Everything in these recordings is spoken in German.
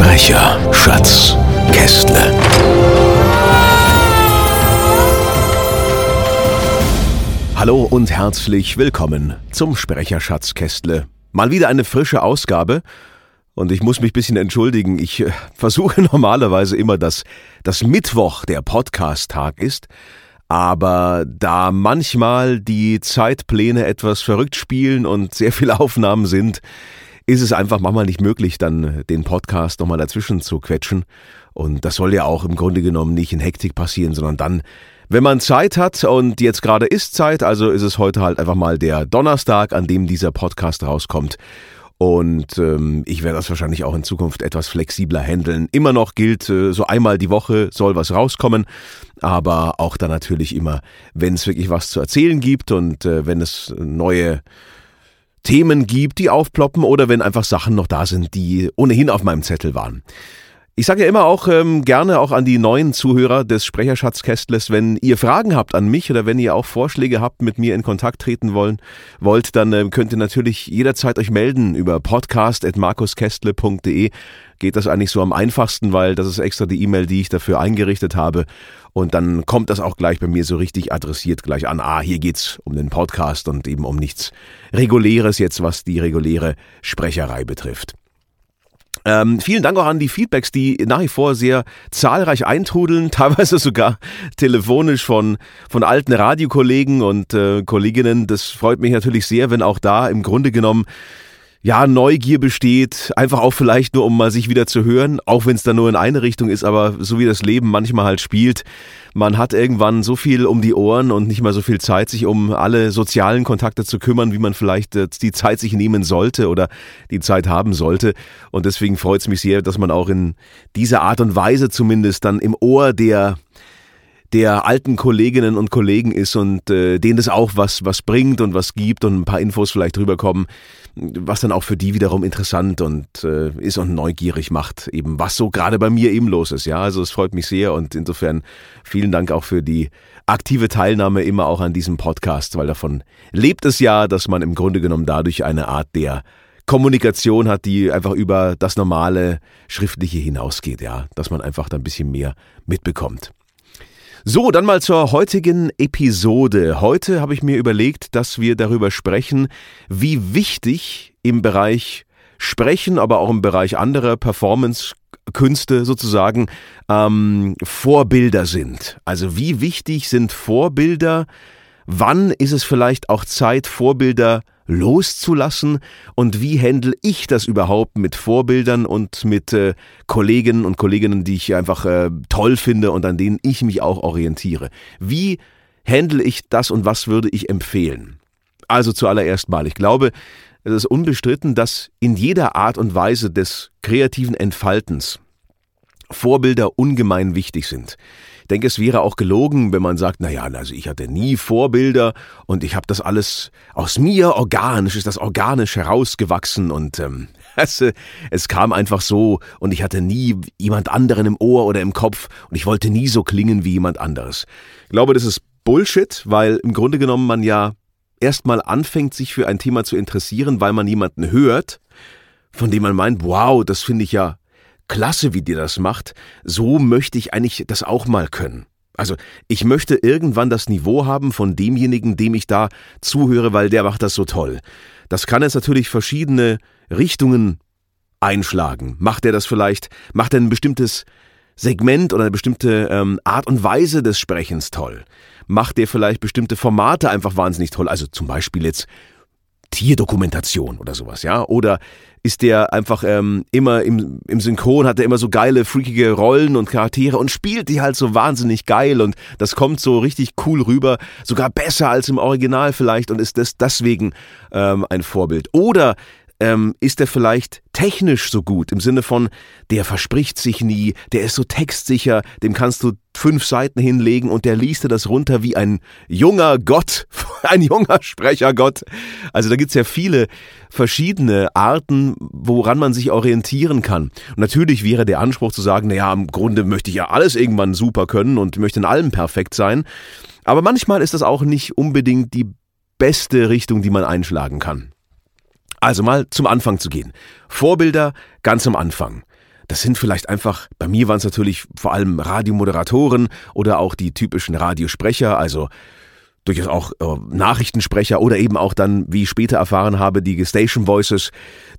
Sprecher, Schatz, Kästle. Hallo und herzlich willkommen zum Sprecherschatz Kästle. Mal wieder eine frische Ausgabe und ich muss mich ein bisschen entschuldigen. Ich äh, versuche normalerweise immer, dass das Mittwoch der Podcast-Tag ist. Aber da manchmal die Zeitpläne etwas verrückt spielen und sehr viele Aufnahmen sind, ist es einfach manchmal nicht möglich, dann den Podcast nochmal dazwischen zu quetschen. Und das soll ja auch im Grunde genommen nicht in Hektik passieren, sondern dann, wenn man Zeit hat und jetzt gerade ist Zeit, also ist es heute halt einfach mal der Donnerstag, an dem dieser Podcast rauskommt. Und ähm, ich werde das wahrscheinlich auch in Zukunft etwas flexibler handeln. Immer noch gilt, äh, so einmal die Woche soll was rauskommen, aber auch dann natürlich immer, wenn es wirklich was zu erzählen gibt und äh, wenn es neue Themen gibt, die aufploppen oder wenn einfach Sachen noch da sind, die ohnehin auf meinem Zettel waren. Ich sage ja immer auch ähm, gerne auch an die neuen Zuhörer des Sprecherschatzkästles, wenn ihr Fragen habt an mich oder wenn ihr auch Vorschläge habt, mit mir in Kontakt treten wollen, wollt, dann ähm, könnt ihr natürlich jederzeit euch melden über podcast.markuskästle.de. Geht das eigentlich so am einfachsten, weil das ist extra die E-Mail, die ich dafür eingerichtet habe. Und dann kommt das auch gleich bei mir so richtig adressiert gleich an. Ah, hier geht's um den Podcast und eben um nichts Reguläres jetzt, was die reguläre Sprecherei betrifft. Ähm, vielen Dank auch an die Feedbacks, die nach wie vor sehr zahlreich eintrudeln, teilweise sogar telefonisch von, von alten Radiokollegen und äh, Kolleginnen. Das freut mich natürlich sehr, wenn auch da im Grunde genommen ja, Neugier besteht, einfach auch vielleicht nur, um mal sich wieder zu hören, auch wenn es dann nur in eine Richtung ist, aber so wie das Leben manchmal halt spielt, man hat irgendwann so viel um die Ohren und nicht mal so viel Zeit, sich um alle sozialen Kontakte zu kümmern, wie man vielleicht äh, die Zeit sich nehmen sollte oder die Zeit haben sollte. Und deswegen freut es mich sehr, dass man auch in dieser Art und Weise zumindest dann im Ohr der der alten Kolleginnen und Kollegen ist und äh, denen das auch was, was bringt und was gibt und ein paar Infos vielleicht rüberkommen, was dann auch für die wiederum interessant und äh, ist und neugierig macht, eben was so gerade bei mir eben los ist. Ja, also es freut mich sehr und insofern vielen Dank auch für die aktive Teilnahme immer auch an diesem Podcast, weil davon lebt es ja, dass man im Grunde genommen dadurch eine Art der Kommunikation hat, die einfach über das normale Schriftliche hinausgeht, ja, dass man einfach da ein bisschen mehr mitbekommt. So, dann mal zur heutigen Episode. Heute habe ich mir überlegt, dass wir darüber sprechen, wie wichtig im Bereich Sprechen, aber auch im Bereich anderer Performance-Künste sozusagen ähm, Vorbilder sind. Also wie wichtig sind Vorbilder? Wann ist es vielleicht auch Zeit, Vorbilder loszulassen und wie handle ich das überhaupt mit Vorbildern und mit äh, Kolleginnen und Kolleginnen, die ich einfach äh, toll finde und an denen ich mich auch orientiere. Wie handle ich das und was würde ich empfehlen? Also zuallererst mal, ich glaube, es ist unbestritten, dass in jeder Art und Weise des kreativen Entfaltens Vorbilder ungemein wichtig sind denke, es wäre auch gelogen, wenn man sagt, naja, also ich hatte nie Vorbilder und ich habe das alles aus mir organisch, ist das organisch herausgewachsen und ähm, es, es kam einfach so und ich hatte nie jemand anderen im Ohr oder im Kopf und ich wollte nie so klingen wie jemand anderes. Ich glaube, das ist Bullshit, weil im Grunde genommen man ja erstmal anfängt, sich für ein Thema zu interessieren, weil man jemanden hört, von dem man meint, wow, das finde ich ja klasse, wie dir das macht, so möchte ich eigentlich das auch mal können. Also ich möchte irgendwann das Niveau haben von demjenigen, dem ich da zuhöre, weil der macht das so toll. Das kann jetzt natürlich verschiedene Richtungen einschlagen. Macht er das vielleicht, macht er ein bestimmtes Segment oder eine bestimmte ähm, Art und Weise des Sprechens toll? Macht er vielleicht bestimmte Formate einfach wahnsinnig toll? Also zum Beispiel jetzt Tierdokumentation oder sowas, ja? Oder ist der einfach ähm, immer im, im Synchron, hat er immer so geile, freakige Rollen und Charaktere und spielt die halt so wahnsinnig geil und das kommt so richtig cool rüber, sogar besser als im Original vielleicht und ist das deswegen ähm, ein Vorbild. Oder ähm, ist er vielleicht technisch so gut, im Sinne von, der verspricht sich nie, der ist so textsicher, dem kannst du fünf Seiten hinlegen und der liest dir das runter wie ein junger Gott, ein junger Sprechergott. Also da gibt's ja viele verschiedene Arten, woran man sich orientieren kann. Und natürlich wäre der Anspruch zu sagen, naja, im Grunde möchte ich ja alles irgendwann super können und möchte in allem perfekt sein. Aber manchmal ist das auch nicht unbedingt die beste Richtung, die man einschlagen kann. Also mal zum Anfang zu gehen. Vorbilder ganz am Anfang. Das sind vielleicht einfach, bei mir waren es natürlich vor allem Radiomoderatoren oder auch die typischen Radiosprecher, also durchaus auch äh, Nachrichtensprecher oder eben auch dann, wie ich später erfahren habe, die Station Voices,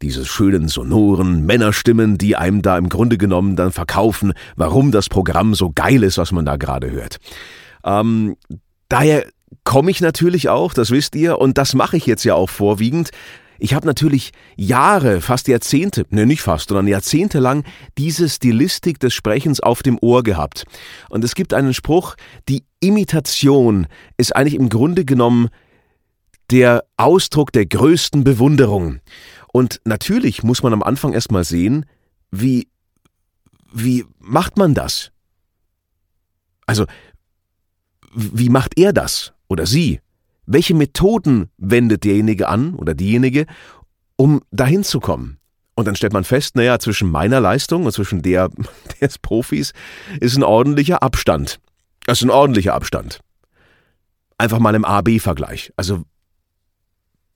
diese schönen sonoren Männerstimmen, die einem da im Grunde genommen dann verkaufen, warum das Programm so geil ist, was man da gerade hört. Ähm, daher komme ich natürlich auch, das wisst ihr, und das mache ich jetzt ja auch vorwiegend, ich habe natürlich Jahre, fast Jahrzehnte, ne nicht fast, sondern jahrzehntelang diese Stilistik des Sprechens auf dem Ohr gehabt. Und es gibt einen Spruch, die Imitation ist eigentlich im Grunde genommen der Ausdruck der größten Bewunderung. Und natürlich muss man am Anfang erstmal sehen, wie, wie macht man das? Also, wie macht er das oder sie? Welche Methoden wendet derjenige an oder diejenige, um dahin zu kommen? Und dann stellt man fest, naja, zwischen meiner Leistung und zwischen der des Profis ist ein ordentlicher Abstand. Das ist ein ordentlicher Abstand. Einfach mal im A-B-Vergleich. Also,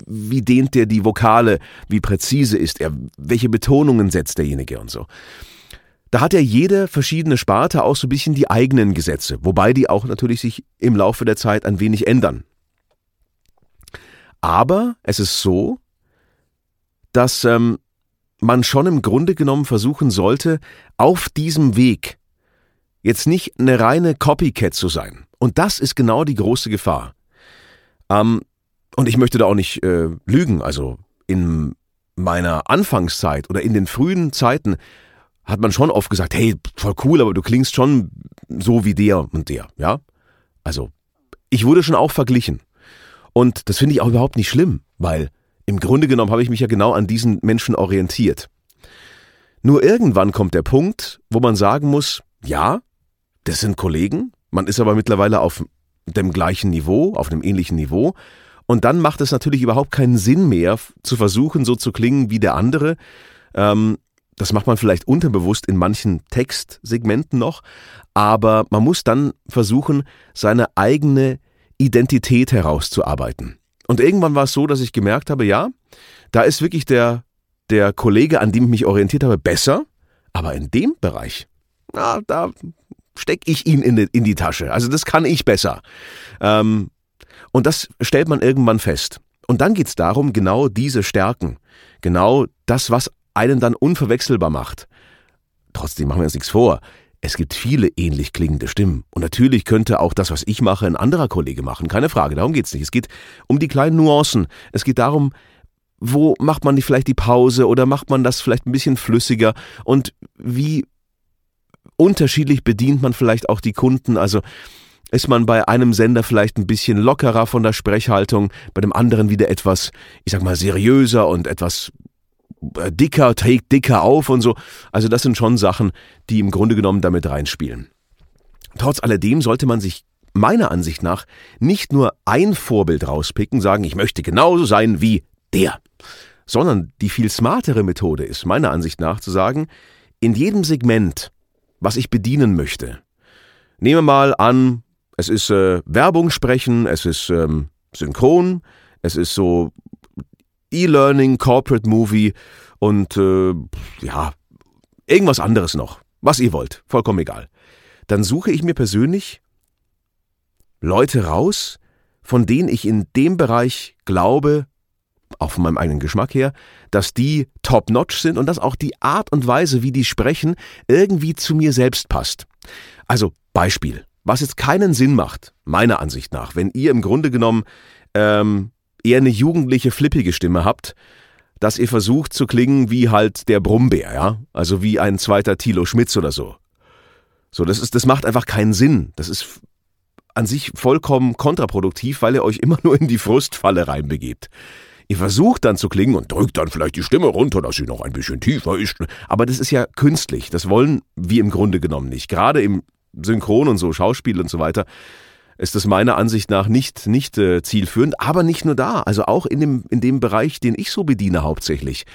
wie dehnt der die Vokale? Wie präzise ist er? Welche Betonungen setzt derjenige und so? Da hat ja jede verschiedene Sparte auch so ein bisschen die eigenen Gesetze, wobei die auch natürlich sich im Laufe der Zeit ein wenig ändern. Aber es ist so, dass ähm, man schon im Grunde genommen versuchen sollte, auf diesem Weg jetzt nicht eine reine Copycat zu sein. Und das ist genau die große Gefahr. Ähm, und ich möchte da auch nicht äh, lügen. Also in meiner Anfangszeit oder in den frühen Zeiten hat man schon oft gesagt, hey, voll cool, aber du klingst schon so wie der und der, ja? Also, ich wurde schon auch verglichen. Und das finde ich auch überhaupt nicht schlimm, weil im Grunde genommen habe ich mich ja genau an diesen Menschen orientiert. Nur irgendwann kommt der Punkt, wo man sagen muss, ja, das sind Kollegen, man ist aber mittlerweile auf dem gleichen Niveau, auf einem ähnlichen Niveau, und dann macht es natürlich überhaupt keinen Sinn mehr, zu versuchen, so zu klingen wie der andere. Ähm, das macht man vielleicht unterbewusst in manchen Textsegmenten noch, aber man muss dann versuchen, seine eigene Identität herauszuarbeiten. Und irgendwann war es so, dass ich gemerkt habe, ja, da ist wirklich der, der Kollege, an dem ich mich orientiert habe, besser, aber in dem Bereich, na, da stecke ich ihn in die, in die Tasche. Also das kann ich besser. Ähm, und das stellt man irgendwann fest. Und dann geht es darum, genau diese Stärken, genau das, was einen dann unverwechselbar macht. Trotzdem machen wir uns nichts vor. Es gibt viele ähnlich klingende Stimmen. Und natürlich könnte auch das, was ich mache, ein anderer Kollege machen. Keine Frage, darum geht es nicht. Es geht um die kleinen Nuancen. Es geht darum, wo macht man vielleicht die Pause oder macht man das vielleicht ein bisschen flüssiger und wie unterschiedlich bedient man vielleicht auch die Kunden. Also ist man bei einem Sender vielleicht ein bisschen lockerer von der Sprechhaltung, bei dem anderen wieder etwas, ich sag mal, seriöser und etwas dicker, trägt dicker auf und so. Also das sind schon Sachen, die im Grunde genommen damit reinspielen. Trotz alledem sollte man sich meiner Ansicht nach nicht nur ein Vorbild rauspicken, sagen, ich möchte genauso sein wie der, sondern die viel smartere Methode ist meiner Ansicht nach zu sagen, in jedem Segment, was ich bedienen möchte, nehme mal an, es ist äh, Werbung sprechen, es ist ähm, Synchron, es ist so E-Learning, Corporate Movie und äh, ja, irgendwas anderes noch. Was ihr wollt, vollkommen egal. Dann suche ich mir persönlich Leute raus, von denen ich in dem Bereich glaube, auch von meinem eigenen Geschmack her, dass die top-notch sind und dass auch die Art und Weise, wie die sprechen, irgendwie zu mir selbst passt. Also Beispiel, was jetzt keinen Sinn macht, meiner Ansicht nach, wenn ihr im Grunde genommen ähm, eher eine jugendliche, flippige Stimme habt, dass ihr versucht zu klingen wie halt der Brummbär, ja? Also wie ein zweiter Thilo Schmitz oder so. So, das ist, das macht einfach keinen Sinn. Das ist an sich vollkommen kontraproduktiv, weil ihr euch immer nur in die Frustfalle reinbegebt. Ihr versucht dann zu klingen und drückt dann vielleicht die Stimme runter, dass sie noch ein bisschen tiefer ist. Aber das ist ja künstlich. Das wollen wir im Grunde genommen nicht. Gerade im Synchron und so, Schauspiel und so weiter, ist das meiner Ansicht nach nicht, nicht äh, zielführend. Aber nicht nur da. Also auch in dem, in dem Bereich, den ich so bediene hauptsächlich.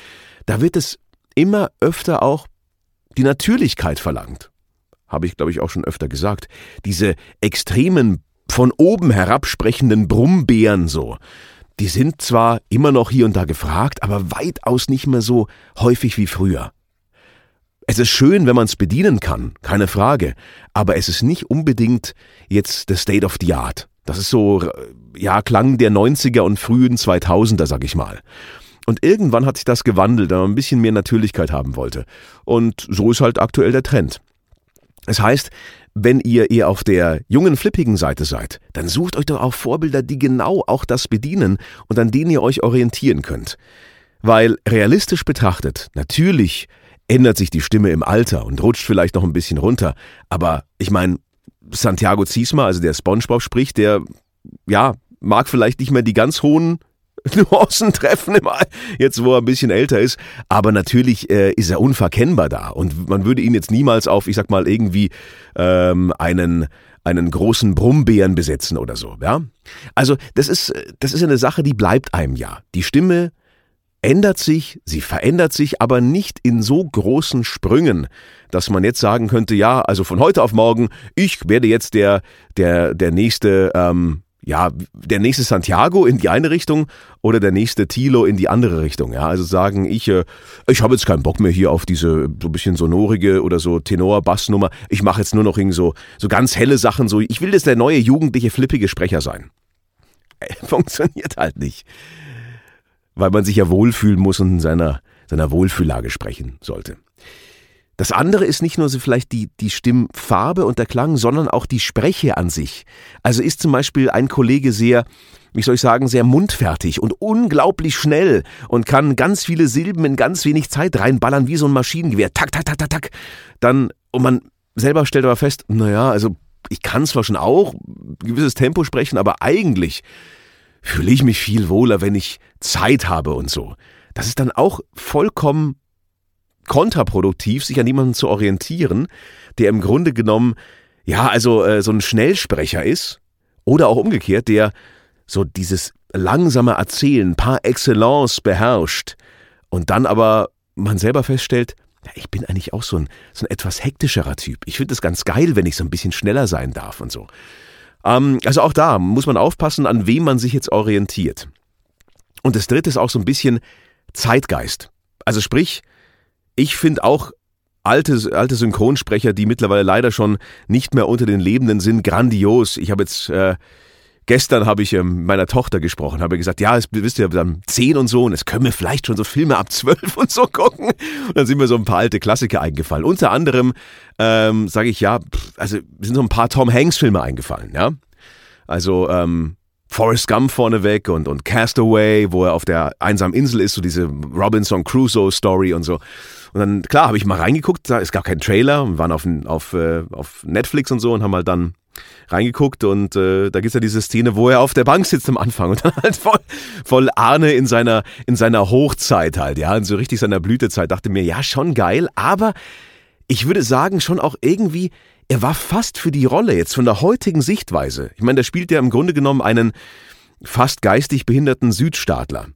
Da wird es immer öfter auch die Natürlichkeit verlangt. Habe ich, glaube ich, auch schon öfter gesagt. Diese extremen, von oben herabsprechenden Brummbären so die sind zwar immer noch hier und da gefragt, aber weitaus nicht mehr so häufig wie früher. Es ist schön, wenn man es bedienen kann, keine Frage, aber es ist nicht unbedingt jetzt the state of the art. Das ist so, ja, Klang der 90er und frühen 2000er, sag ich mal. Und irgendwann hat sich das gewandelt, da man ein bisschen mehr Natürlichkeit haben wollte. Und so ist halt aktuell der Trend. Es heißt, wenn ihr eher auf der jungen, flippigen Seite seid, dann sucht euch doch auch Vorbilder, die genau auch das bedienen und an denen ihr euch orientieren könnt. Weil realistisch betrachtet, natürlich ändert sich die Stimme im Alter und rutscht vielleicht noch ein bisschen runter, aber ich meine, Santiago Ziesma, also der SpongeBob spricht, der, ja, mag vielleicht nicht mehr die ganz hohen Nuancen treffen, jetzt wo er ein bisschen älter ist. Aber natürlich äh, ist er unverkennbar da. Und man würde ihn jetzt niemals auf, ich sag mal, irgendwie ähm, einen einen großen Brummbären besetzen oder so, ja? Also, das ist das ist eine Sache, die bleibt einem ja. Die Stimme ändert sich, sie verändert sich, aber nicht in so großen Sprüngen, dass man jetzt sagen könnte, ja, also von heute auf morgen, ich werde jetzt der der der nächste ähm, ja, der nächste Santiago in die eine Richtung oder der nächste Tilo in die andere Richtung. Ja, also sagen, ich, äh, ich habe jetzt keinen Bock mehr hier auf diese so ein bisschen sonorige oder so Tenor-Bassnummer. Ich mache jetzt nur noch so, so ganz helle Sachen. So, ich will jetzt der neue jugendliche flippige Sprecher sein. Funktioniert halt nicht. Weil man sich ja wohlfühlen muss und in seiner, seiner Wohlfühllage sprechen sollte. Das andere ist nicht nur so vielleicht die, die Stimmfarbe und der Klang, sondern auch die Spreche an sich. Also ist zum Beispiel ein Kollege sehr, wie soll ich sagen, sehr mundfertig und unglaublich schnell und kann ganz viele Silben in ganz wenig Zeit reinballern, wie so ein Maschinengewehr. Tak, tak, tak, tak, tak. Dann, und man selber stellt aber fest, naja, also ich kann zwar schon auch ein gewisses Tempo sprechen, aber eigentlich fühle ich mich viel wohler, wenn ich Zeit habe und so. Das ist dann auch vollkommen kontraproduktiv, sich an jemanden zu orientieren, der im Grunde genommen, ja, also äh, so ein Schnellsprecher ist oder auch umgekehrt, der so dieses langsame Erzählen par excellence beherrscht und dann aber man selber feststellt, ja, ich bin eigentlich auch so ein, so ein etwas hektischerer Typ. Ich finde es ganz geil, wenn ich so ein bisschen schneller sein darf und so. Ähm, also auch da muss man aufpassen, an wem man sich jetzt orientiert. Und das dritte ist auch so ein bisschen Zeitgeist. Also sprich, ich finde auch alte, alte Synchronsprecher, die mittlerweile leider schon nicht mehr unter den Lebenden sind, grandios. Ich habe jetzt äh, gestern habe ich ähm, meiner Tochter gesprochen, habe gesagt, ja, es wisst ihr, dann zehn und so und es können wir vielleicht schon so Filme ab zwölf und so gucken. Und dann sind mir so ein paar alte Klassiker eingefallen. Unter anderem ähm, sage ich ja, also sind so ein paar Tom Hanks Filme eingefallen, ja. Also ähm, Forrest Gump vorneweg und, und Castaway, wo er auf der einsamen Insel ist, so diese Robinson Crusoe Story und so. Und dann, klar, habe ich mal reingeguckt, es gab keinen Trailer, wir waren auf, auf, äh, auf Netflix und so und haben halt dann reingeguckt und äh, da gibt's ja diese Szene, wo er auf der Bank sitzt am Anfang und dann halt voll, voll Arne in seiner, in seiner Hochzeit halt, ja, in so richtig seiner Blütezeit, dachte mir, ja, schon geil, aber ich würde sagen, schon auch irgendwie, er war fast für die Rolle jetzt von der heutigen Sichtweise. Ich meine, der spielt ja im Grunde genommen einen fast geistig behinderten Südstaatler.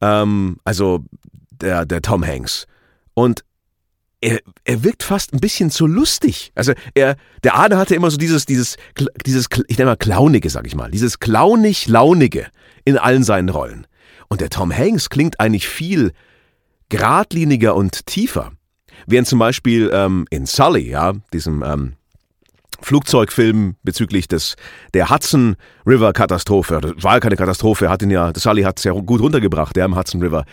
Ähm, also der, der Tom Hanks. Und er, er wirkt fast ein bisschen zu lustig. Also er, der Arne hatte immer so dieses, dieses, dieses, ich nenne mal Clownige, sag ich mal, dieses clownig-launige in allen seinen Rollen. Und der Tom Hanks klingt eigentlich viel geradliniger und tiefer. Während zum Beispiel ähm, in Sully, ja, diesem ähm, Flugzeugfilm bezüglich des der Hudson River Katastrophe. Das war ja keine Katastrophe, hat ihn ja, Sully hat es ja gut runtergebracht, der im Hudson River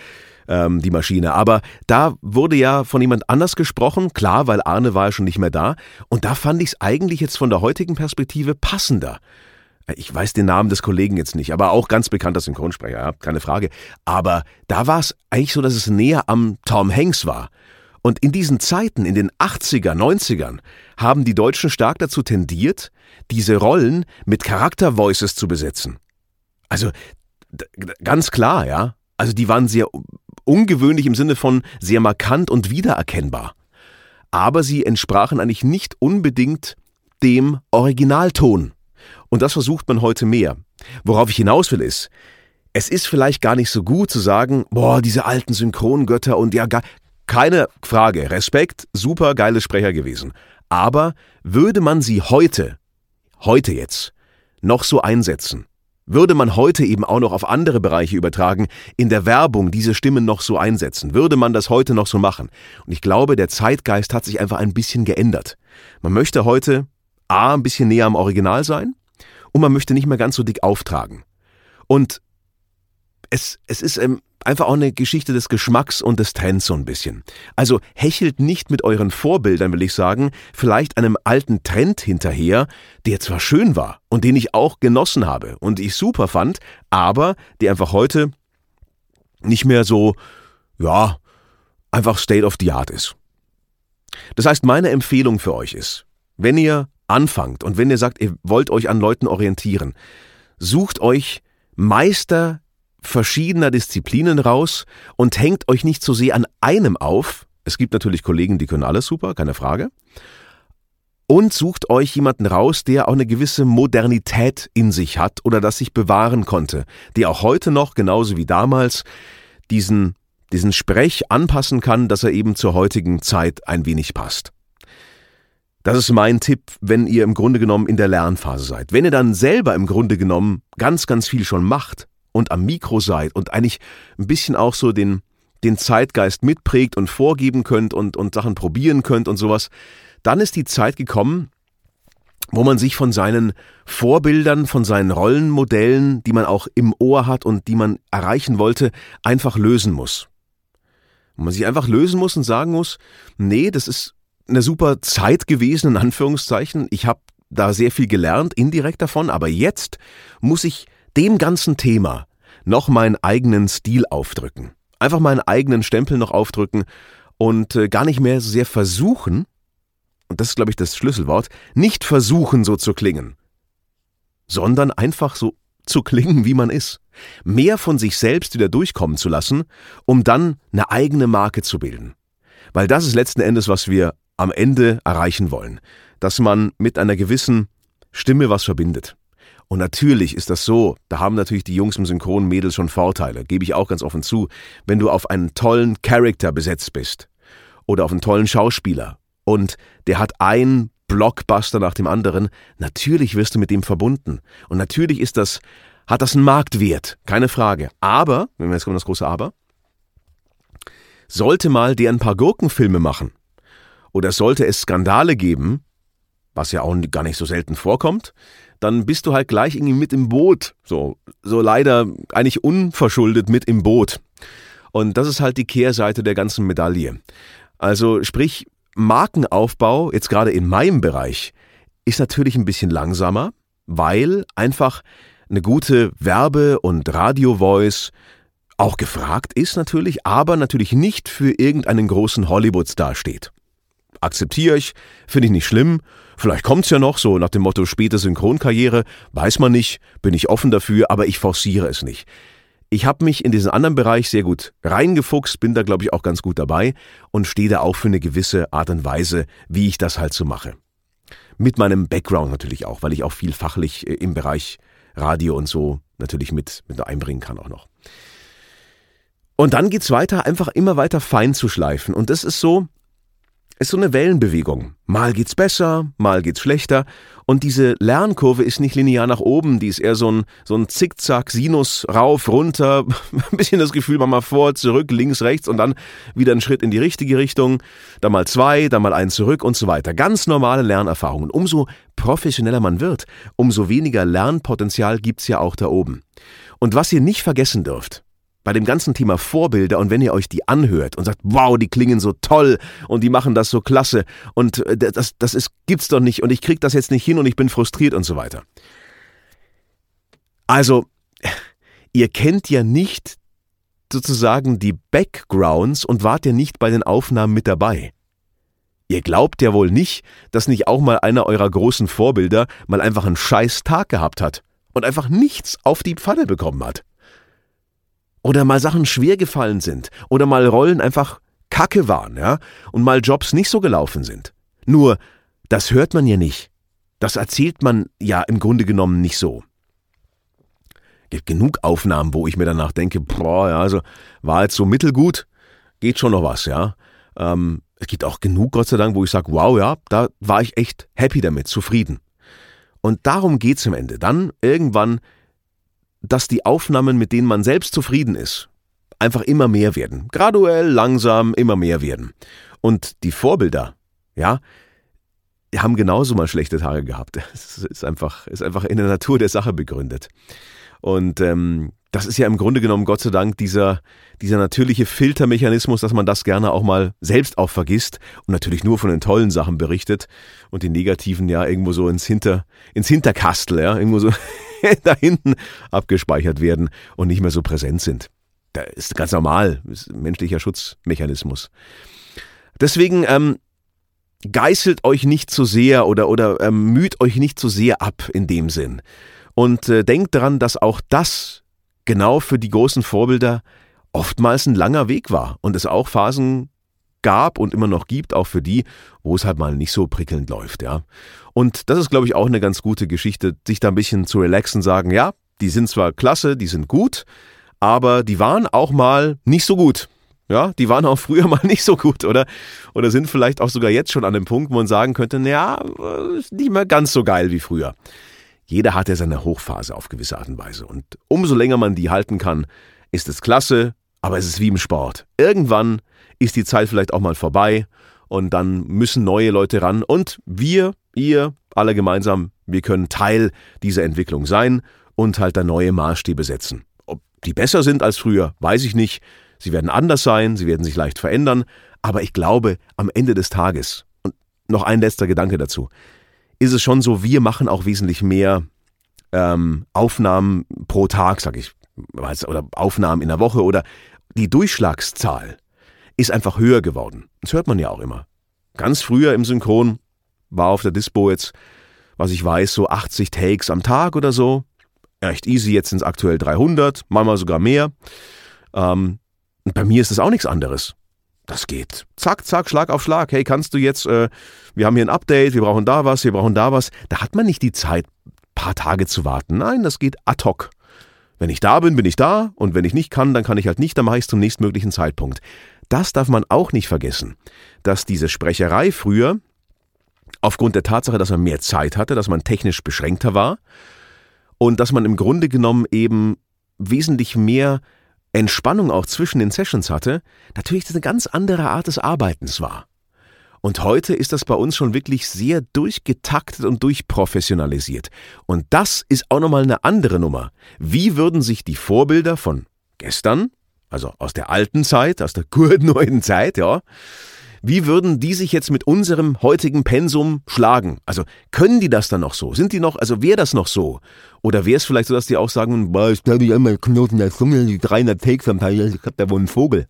ähm, die Maschine. Aber da wurde ja von jemand anders gesprochen, klar, weil Arne war ja schon nicht mehr da. Und da fand ich es eigentlich jetzt von der heutigen Perspektive passender. Ich weiß den Namen des Kollegen jetzt nicht, aber auch ganz bekannter Synchronsprecher, ja, keine Frage. Aber da war es eigentlich so, dass es näher am Tom Hanks war. Und in diesen Zeiten, in den 80er, 90ern, haben die Deutschen stark dazu tendiert, diese Rollen mit Charaktervoices zu besetzen. Also ganz klar, ja. Also die waren sehr ungewöhnlich im Sinne von sehr markant und wiedererkennbar. Aber sie entsprachen eigentlich nicht unbedingt dem Originalton. Und das versucht man heute mehr. Worauf ich hinaus will ist, es ist vielleicht gar nicht so gut zu sagen, boah, diese alten Synchrongötter und ja, keine Frage, Respekt, super geile Sprecher gewesen. Aber würde man sie heute, heute jetzt, noch so einsetzen, würde man heute eben auch noch auf andere Bereiche übertragen, in der Werbung diese Stimmen noch so einsetzen, würde man das heute noch so machen. Und ich glaube, der Zeitgeist hat sich einfach ein bisschen geändert. Man möchte heute A, ein bisschen näher am Original sein und man möchte nicht mehr ganz so dick auftragen. Und es, es ist ähm, einfach auch eine Geschichte des Geschmacks und des Trends so ein bisschen. Also hechelt nicht mit euren Vorbildern, will ich sagen, vielleicht einem alten Trend hinterher, der zwar schön war und den ich auch genossen habe und ich super fand, aber der einfach heute nicht mehr so, ja, einfach State of the Art ist. Das heißt, meine Empfehlung für euch ist, wenn ihr anfangt und wenn ihr sagt, ihr wollt euch an Leuten orientieren, sucht euch Meister verschiedener Disziplinen raus und hängt euch nicht so sehr an einem auf. Es gibt natürlich Kollegen, die können alles super, keine Frage. Und sucht euch jemanden raus, der auch eine gewisse Modernität in sich hat oder das sich bewahren konnte, der auch heute noch, genauso wie damals, diesen, diesen Sprech anpassen kann, dass er eben zur heutigen Zeit ein wenig passt. Das ist mein Tipp, wenn ihr im Grunde genommen in der Lernphase seid. Wenn ihr dann selber im Grunde genommen ganz, ganz viel schon macht, und am Mikro seid und eigentlich ein bisschen auch so den, den Zeitgeist mitprägt und vorgeben könnt und, und Sachen probieren könnt und sowas, dann ist die Zeit gekommen, wo man sich von seinen Vorbildern, von seinen Rollenmodellen, die man auch im Ohr hat und die man erreichen wollte, einfach lösen muss. Wo man sich einfach lösen muss und sagen muss, nee, das ist eine super Zeit gewesen, in Anführungszeichen. Ich habe da sehr viel gelernt, indirekt davon, aber jetzt muss ich dem ganzen Thema noch meinen eigenen Stil aufdrücken. Einfach meinen eigenen Stempel noch aufdrücken und äh, gar nicht mehr so sehr versuchen, und das ist, glaube ich, das Schlüsselwort, nicht versuchen, so zu klingen, sondern einfach so zu klingen, wie man ist. Mehr von sich selbst wieder durchkommen zu lassen, um dann eine eigene Marke zu bilden. Weil das ist letzten Endes, was wir am Ende erreichen wollen. Dass man mit einer gewissen Stimme was verbindet. Und natürlich ist das so, da haben natürlich die Jungs im Synchron Mädels schon Vorteile, gebe ich auch ganz offen zu, wenn du auf einen tollen Charakter besetzt bist oder auf einen tollen Schauspieler und der hat ein Blockbuster nach dem anderen, natürlich wirst du mit dem verbunden. Und natürlich ist das, hat das einen Marktwert, keine Frage. Aber, wenn wir jetzt kommen, das große Aber, sollte mal der ein paar Gurkenfilme machen oder sollte es Skandale geben, was ja auch gar nicht so selten vorkommt, dann bist du halt gleich irgendwie mit im Boot. So, so leider eigentlich unverschuldet mit im Boot. Und das ist halt die Kehrseite der ganzen Medaille. Also sprich, Markenaufbau, jetzt gerade in meinem Bereich, ist natürlich ein bisschen langsamer, weil einfach eine gute Werbe- und Radio-Voice auch gefragt ist natürlich, aber natürlich nicht für irgendeinen großen Hollywood-Star steht. Akzeptiere ich, finde ich nicht schlimm Vielleicht kommt's ja noch, so nach dem Motto späte Synchronkarriere, weiß man nicht, bin ich offen dafür, aber ich forciere es nicht. Ich habe mich in diesen anderen Bereich sehr gut reingefuchst, bin da glaube ich auch ganz gut dabei und stehe da auch für eine gewisse Art und Weise, wie ich das halt so mache. Mit meinem Background natürlich auch, weil ich auch viel fachlich äh, im Bereich Radio und so natürlich mit, mit einbringen kann auch noch. Und dann geht's weiter, einfach immer weiter fein zu schleifen. Und das ist so, ist so eine Wellenbewegung. Mal geht's besser, mal geht's schlechter. Und diese Lernkurve ist nicht linear nach oben, die ist eher so ein, so ein Zickzack, Sinus, rauf, runter. Ein bisschen das Gefühl, mal vor, zurück, links, rechts und dann wieder einen Schritt in die richtige Richtung. Dann mal zwei, dann mal einen zurück und so weiter. Ganz normale Lernerfahrungen. Umso professioneller man wird, umso weniger Lernpotenzial gibt's ja auch da oben. Und was ihr nicht vergessen dürft, bei dem ganzen Thema Vorbilder und wenn ihr euch die anhört und sagt, wow, die klingen so toll und die machen das so klasse und äh, das, das ist, gibt's doch nicht und ich krieg das jetzt nicht hin und ich bin frustriert und so weiter. Also, ihr kennt ja nicht sozusagen die Backgrounds und wart ja nicht bei den Aufnahmen mit dabei. Ihr glaubt ja wohl nicht, dass nicht auch mal einer eurer großen Vorbilder mal einfach einen scheiß Tag gehabt hat und einfach nichts auf die Pfanne bekommen hat. Oder mal Sachen schwer gefallen sind oder mal Rollen einfach kacke waren, ja, und mal Jobs nicht so gelaufen sind. Nur, das hört man ja nicht. Das erzählt man ja im Grunde genommen nicht so. Gibt genug Aufnahmen, wo ich mir danach denke, boah, ja, also war jetzt so mittelgut, geht schon noch was, ja. Ähm, es gibt auch genug, Gott sei Dank, wo ich sage, wow, ja, da war ich echt happy damit, zufrieden. Und darum geht's am Ende. Dann irgendwann, dass die Aufnahmen, mit denen man selbst zufrieden ist, einfach immer mehr werden. Graduell, langsam, immer mehr werden. Und die Vorbilder, ja, haben genauso mal schlechte Tage gehabt. Es ist einfach, ist einfach in der Natur der Sache begründet. Und ähm, das ist ja im Grunde genommen, Gott sei Dank, dieser, dieser natürliche Filtermechanismus, dass man das gerne auch mal selbst auch vergisst und natürlich nur von den tollen Sachen berichtet und die negativen ja irgendwo so ins Hinter, ins Hinterkastel, ja, irgendwo so da hinten abgespeichert werden und nicht mehr so präsent sind. Das ist ganz normal, ist menschlicher Schutzmechanismus. Deswegen ähm, geißelt euch nicht zu sehr oder, oder ähm, müht euch nicht zu sehr ab in dem Sinn. Und äh, denkt daran, dass auch das genau für die großen Vorbilder oftmals ein langer Weg war und es auch Phasen gab und immer noch gibt, auch für die, wo es halt mal nicht so prickelnd läuft, ja. Und das ist, glaube ich, auch eine ganz gute Geschichte, sich da ein bisschen zu relaxen, sagen, ja, die sind zwar klasse, die sind gut, aber die waren auch mal nicht so gut. Ja, die waren auch früher mal nicht so gut, oder? Oder sind vielleicht auch sogar jetzt schon an dem Punkt, wo man sagen könnte, naja, ist nicht mehr ganz so geil wie früher. Jeder hat ja seine Hochphase auf gewisse Art und Weise. Und umso länger man die halten kann, ist es klasse, aber es ist wie im Sport. Irgendwann ist die Zeit vielleicht auch mal vorbei und dann müssen neue Leute ran. Und wir, ihr, alle gemeinsam, wir können Teil dieser Entwicklung sein und halt da neue Maßstäbe setzen die besser sind als früher, weiß ich nicht. Sie werden anders sein, sie werden sich leicht verändern, aber ich glaube, am Ende des Tages, und noch ein letzter Gedanke dazu, ist es schon so, wir machen auch wesentlich mehr ähm, Aufnahmen pro Tag, sag ich, oder Aufnahmen in der Woche oder die Durchschlagszahl ist einfach höher geworden. Das hört man ja auch immer. Ganz früher im Synchron war auf der Dispo jetzt, was ich weiß, so 80 Takes am Tag oder so echt easy. Jetzt sind es aktuell 300, manchmal sogar mehr. Ähm, bei mir ist es auch nichts anderes. Das geht. Zack, zack, Schlag auf Schlag. Hey, kannst du jetzt, äh, wir haben hier ein Update, wir brauchen da was, wir brauchen da was. Da hat man nicht die Zeit, paar Tage zu warten. Nein, das geht ad hoc. Wenn ich da bin, bin ich da und wenn ich nicht kann, dann kann ich halt nicht, dann mache ich es zum nächstmöglichen Zeitpunkt. Das darf man auch nicht vergessen, dass diese Sprecherei früher, aufgrund der Tatsache, dass man mehr Zeit hatte, dass man technisch beschränkter war, und dass man im Grunde genommen eben wesentlich mehr Entspannung auch zwischen den Sessions hatte, natürlich eine ganz andere Art des Arbeitens war. Und heute ist das bei uns schon wirklich sehr durchgetaktet und durchprofessionalisiert. Und das ist auch nochmal eine andere Nummer. Wie würden sich die Vorbilder von gestern, also aus der alten Zeit, aus der guten neuen Zeit, ja, wie würden die sich jetzt mit unserem heutigen Pensum schlagen? Also können die das dann noch so? Sind die noch, also wäre das noch so? Oder wäre es vielleicht so, dass die auch sagen, boah, ich glaube, ich einmal Knoten der Zunge, die 300 Takes am Teil, ich hab da wohl einen Vogel.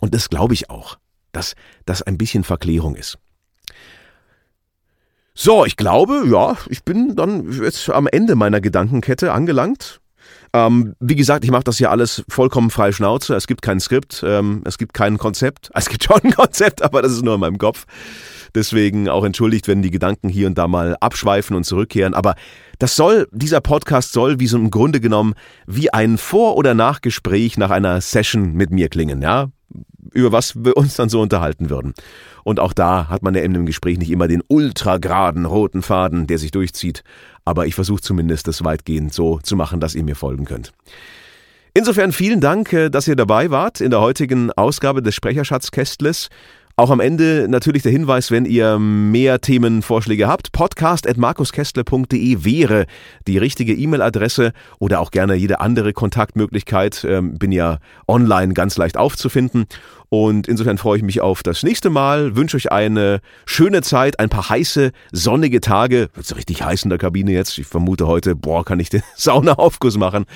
Und das glaube ich auch, dass das ein bisschen Verklärung ist. So, ich glaube, ja, ich bin dann jetzt am Ende meiner Gedankenkette angelangt. Ähm, wie gesagt, ich mache das hier alles vollkommen frei Schnauze. Es gibt kein Skript, ähm, es gibt kein Konzept. Es gibt schon ein Konzept, aber das ist nur in meinem Kopf. Deswegen auch entschuldigt, wenn die Gedanken hier und da mal abschweifen und zurückkehren. Aber das soll, dieser Podcast soll wie so im Grunde genommen wie ein Vor- oder Nachgespräch nach einer Session mit mir klingen, ja? Über was wir uns dann so unterhalten würden. Und auch da hat man ja in dem Gespräch nicht immer den ultrageraden roten Faden, der sich durchzieht. Aber ich versuche zumindest das weitgehend so zu machen, dass ihr mir folgen könnt. Insofern vielen Dank, äh, dass ihr dabei wart in der heutigen Ausgabe des Sprecherschatzkästles. Auch am Ende natürlich der Hinweis, wenn ihr mehr Themenvorschläge habt, podcast.markuskestler.de wäre die richtige E-Mail-Adresse oder auch gerne jede andere Kontaktmöglichkeit. Ähm, bin ja online ganz leicht aufzufinden. Und insofern freue ich mich auf das nächste Mal, wünsche euch eine schöne Zeit, ein paar heiße, sonnige Tage. Wird es richtig heiß in der Kabine jetzt? Ich vermute heute, boah, kann ich den Saunaaufguss machen.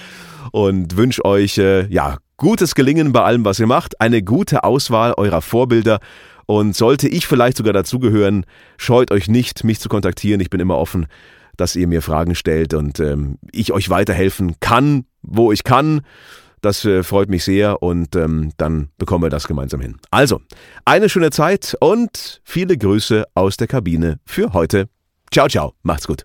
Und wünsche euch, äh, ja, gutes Gelingen bei allem, was ihr macht, eine gute Auswahl eurer Vorbilder und sollte ich vielleicht sogar dazugehören, scheut euch nicht, mich zu kontaktieren. Ich bin immer offen, dass ihr mir Fragen stellt und ähm, ich euch weiterhelfen kann, wo ich kann. Das äh, freut mich sehr und ähm, dann bekommen wir das gemeinsam hin. Also, eine schöne Zeit und viele Grüße aus der Kabine für heute. Ciao, ciao, macht's gut.